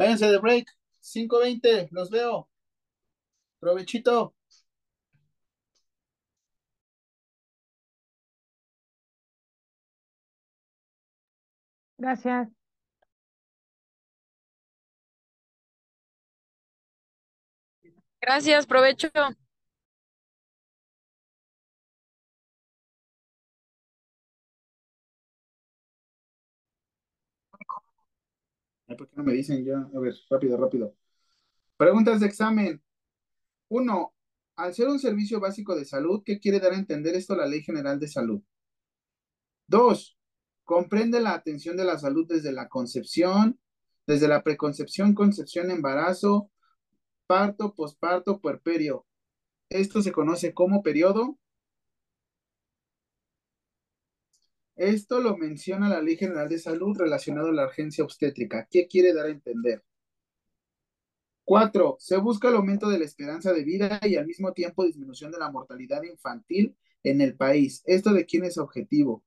Váyanse de break. 5.20, los veo. Provechito. Gracias. Gracias, provecho. ¿Por qué no me dicen ya? A ver, rápido, rápido. Preguntas de examen. Uno, al ser un servicio básico de salud, ¿qué quiere dar a entender esto la Ley General de Salud? Dos, comprende la atención de la salud desde la concepción, desde la preconcepción, concepción, embarazo, parto, posparto, puerperio. Esto se conoce como periodo. Esto lo menciona la Ley General de Salud relacionado a la urgencia obstétrica. ¿Qué quiere dar a entender? Cuatro, se busca el aumento de la esperanza de vida y al mismo tiempo disminución de la mortalidad infantil en el país. ¿Esto de quién es objetivo?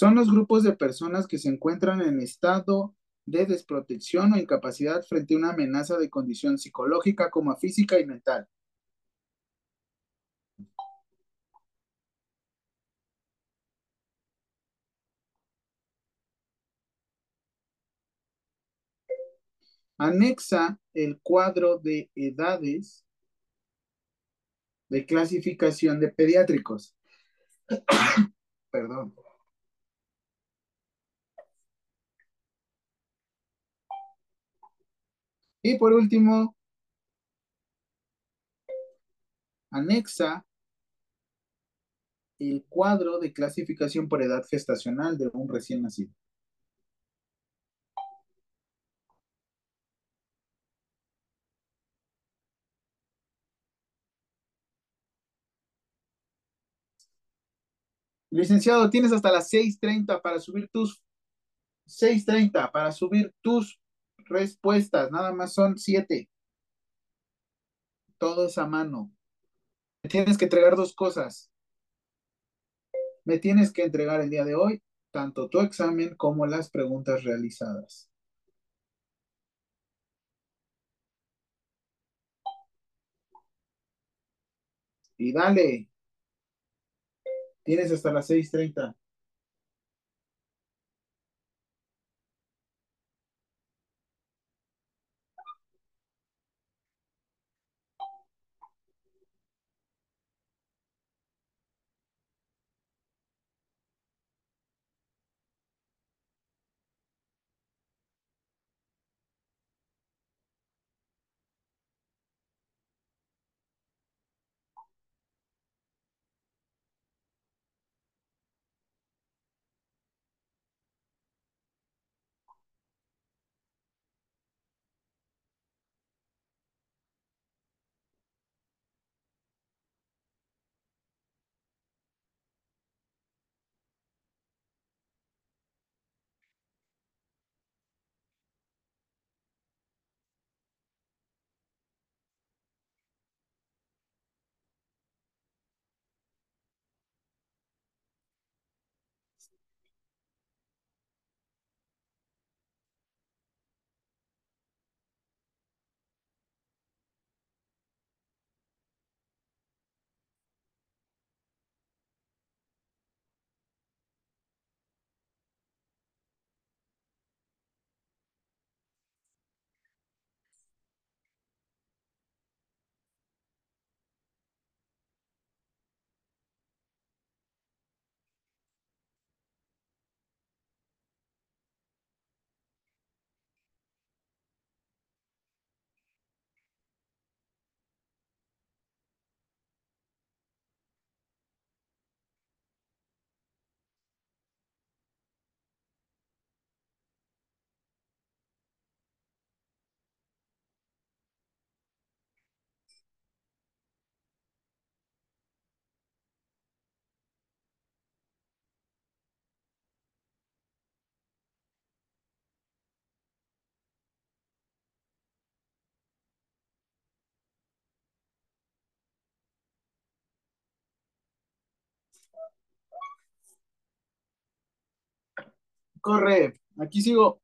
Son los grupos de personas que se encuentran en estado de desprotección o incapacidad frente a una amenaza de condición psicológica como física y mental. Anexa el cuadro de edades de clasificación de pediátricos. Perdón. Y por último, anexa el cuadro de clasificación por edad gestacional de un recién nacido. Licenciado, tienes hasta las 6.30 para subir tus 6.30 para subir tus respuestas. Nada más son 7. Todo es a mano. Me tienes que entregar dos cosas. Me tienes que entregar el día de hoy tanto tu examen como las preguntas realizadas. Y dale. Tienes hasta las 6.30. Corre, aquí sigo.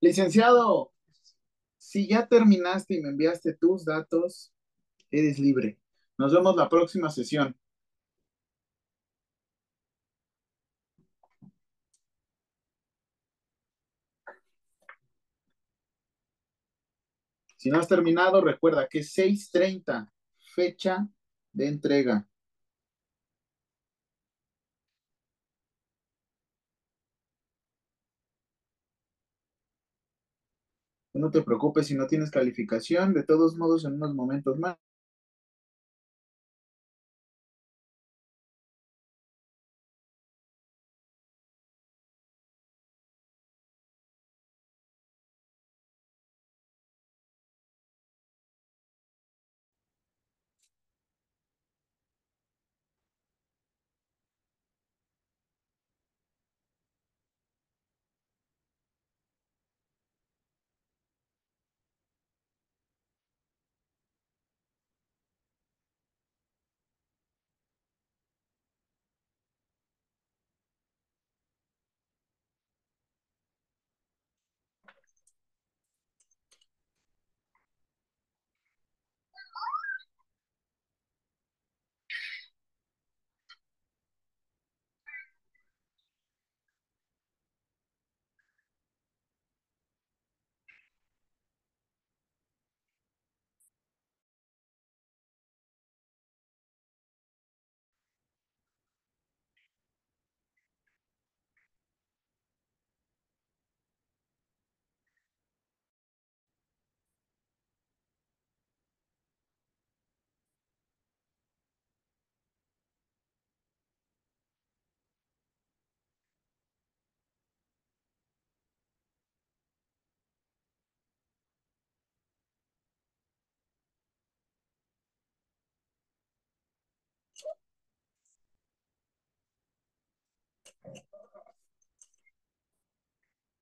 Licenciado, si ya terminaste y me enviaste tus datos, eres libre. Nos vemos la próxima sesión. Si no has terminado, recuerda que es 6:30, fecha de entrega. No te preocupes si no tienes calificación, de todos modos en unos momentos más.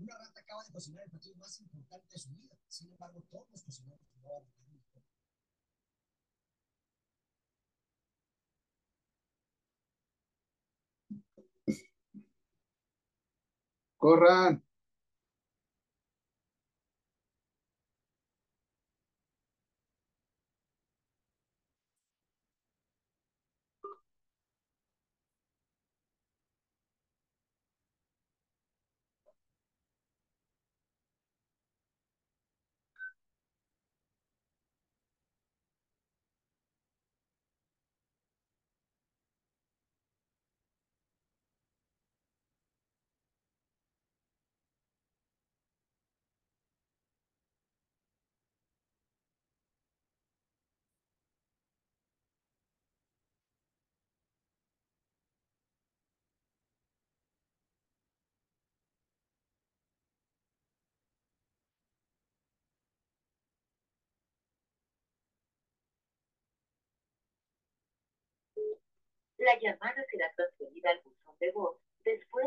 Una rata acaba de cocinar el platillo más importante de su vida. Sin embargo, todos los cocineros el mejor. Corran. La llamada será transferida al buzón de voz. Después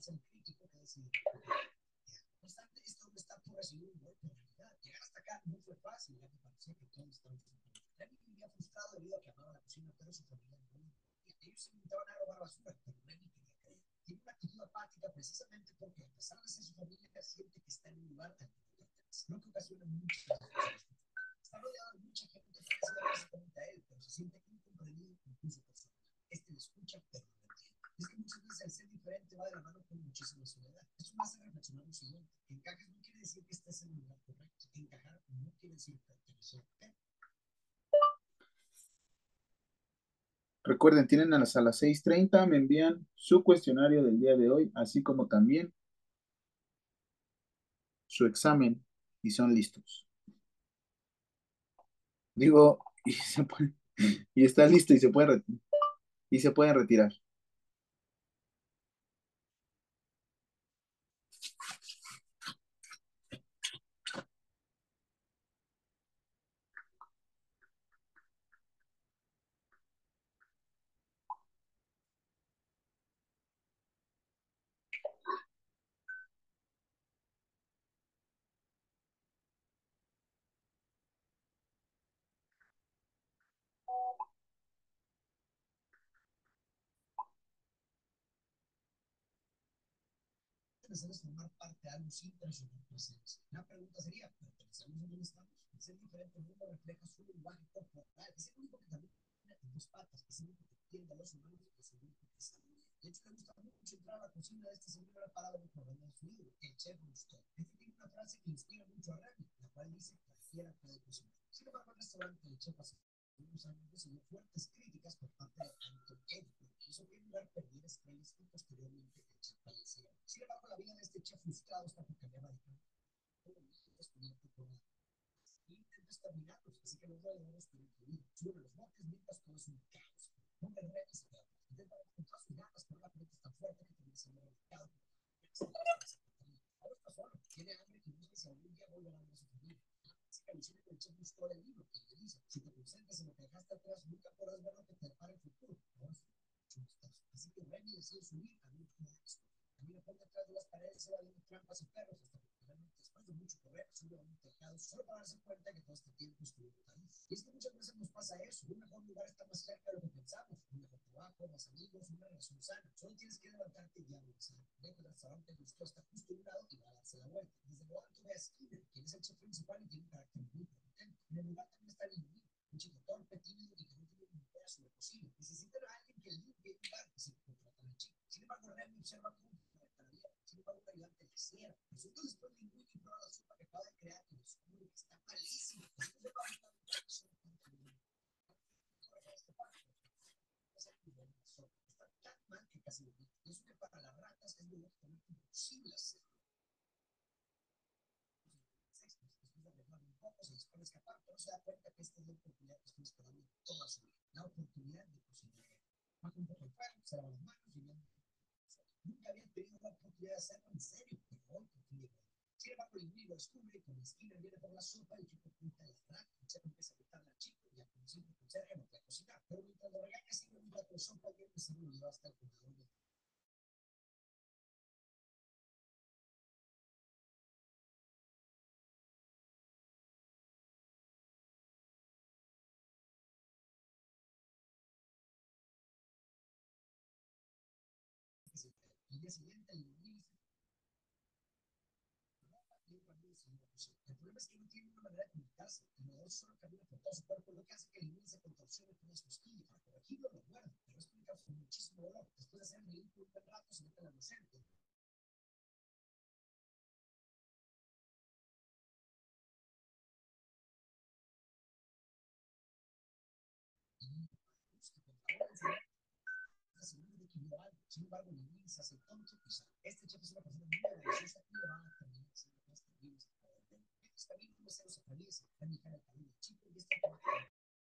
tan crítico que decir. No obstante, esto no está por recibir un golpe de realidad. Llegar hasta acá no fue fácil, ya que parecía que todo estaba frustrado. Remy vivía frustrado debido a que amaba la cocina, pero su familia no. Ellos se invitaban a robar basura, pero Remy quería creer. Tiene una actitud apática precisamente porque, a pesar de ser su familia, siente que está en un lugar no pertenece, lo que ocasiona muchas frustraciones. Está rodeado de mucha gente que básicamente a él, pero se siente incomprendido incluso por su Este le escucha, pero. Es que muchas veces el ser diferente va de la mano con muchísima soledad. Esto me hace reflexionar lo siguiente. Encajes no quiere decir que estés en el lugar correcto. Encajar no quiere decir pertenecer. Recuerden, tienen a las, a las 6.30, me envían su cuestionario del día de hoy, así como también su examen y son listos. Digo, y, se puede, y está listo y se puede y se pueden retirar. Es formar parte de algo sin personal presencia. La pregunta sería, ¿pertenecemos a dónde estamos? Ese diferente mundo refleja su lenguaje corporal. Es el único que también tiene dos patas, es el único que entiende a los humanos y es el único que sabe. De hecho, me gusta mucho entrar a la cocina de este señor a palabra de problema de su libro, el chef Gusto. Este tiene una frase que inspira mucho a Remy, la cual dice, cualquiera puede cocinar. Sin embargo, el restaurante del chef hace unos años recibió fuertes críticas por parte de Anton Edward, que hizo que lugar perdiera estrellas y posteriormente el chef falleciera. Sin embargo, la vida de este chef frustrado está por cambiar radicalmente. descubierto por la intentos terminarlos, así que los roedores pueden fluir. Suben los montes mientras todo es un caos. No me remes, intenta encontrar sus ganas, pero la pelota es tan fuerte que termina siendo revolcado. Ahora está solo, tiene hambre y busca si algún día volverá a ver a su familia. Así que alucina que el chef buscó el libro que le dice, si te concentras en lo dejaste atrás, nunca podrás ver lo que te depara el futuro. Así que Remy decide subir a un Camina por detrás de las paredes, se va viendo trampas y perros, hasta que de mucho correr, a un solo para darse cuenta que todo este tiempo estuvo ahí. Y es que muchas veces nos pasa eso, un mejor lugar está más cerca de lo que pensamos, un mejor trabajo, más amigos, una relación sana. Solo tienes que levantarte y avanzar. Ve que el restaurante justo está justo a un lado y va a darse la vuelta. Desde lo alto ve a Skinner, quien es el chef principal y tiene un carácter muy potente. En el lugar también está el individuo, un chico torpe, tímido y que no tiene ni idea sobre cocina. Necesitan a alguien que limpie el lugar y se contrata al chico. Sin embargo, Remy observa cómo un ayudante le cierra. Resulta después de muy prueba la sopa que acaba de crear y descubre que está malísimo. De Está tan mal que casi lo Y eso que para las ratas es biológicamente imposible hacer. De se les puede escapar, pero se da cuenta que esta es la oportunidad que estuvo esperando toda su vida, la oportunidad de cocinar. Baja un poco el fuego, se lava las manos y ya Nunca había tenido la oportunidad de hacerlo en serio, pero hoy por fin. Sin embargo, el niño descubre con la esquina viene por la sopa, el chico pinta la rata, el chico empieza a gritarle al chico y al principio con Sergio no puede cocinar, pero mientras lo regaña, sigue un de sopa y él se lo lleva hasta el comedor de el problema es que no tiene una manera de comunicarse. El nadador solo camina por todo su cuerpo, lo que hace que el niño se contorsione con las costillas. Para corregirlo, lo muerde, pero le causa muchísimo dolor. Después de hacer reír por un rato, se mete al almacén. Sin embargo, el niño se y sabe, este chef es una persona muy graciosa y va a terminar cosas terribles. Este camino no se los atraviesa, va a dejar el cabello chico y este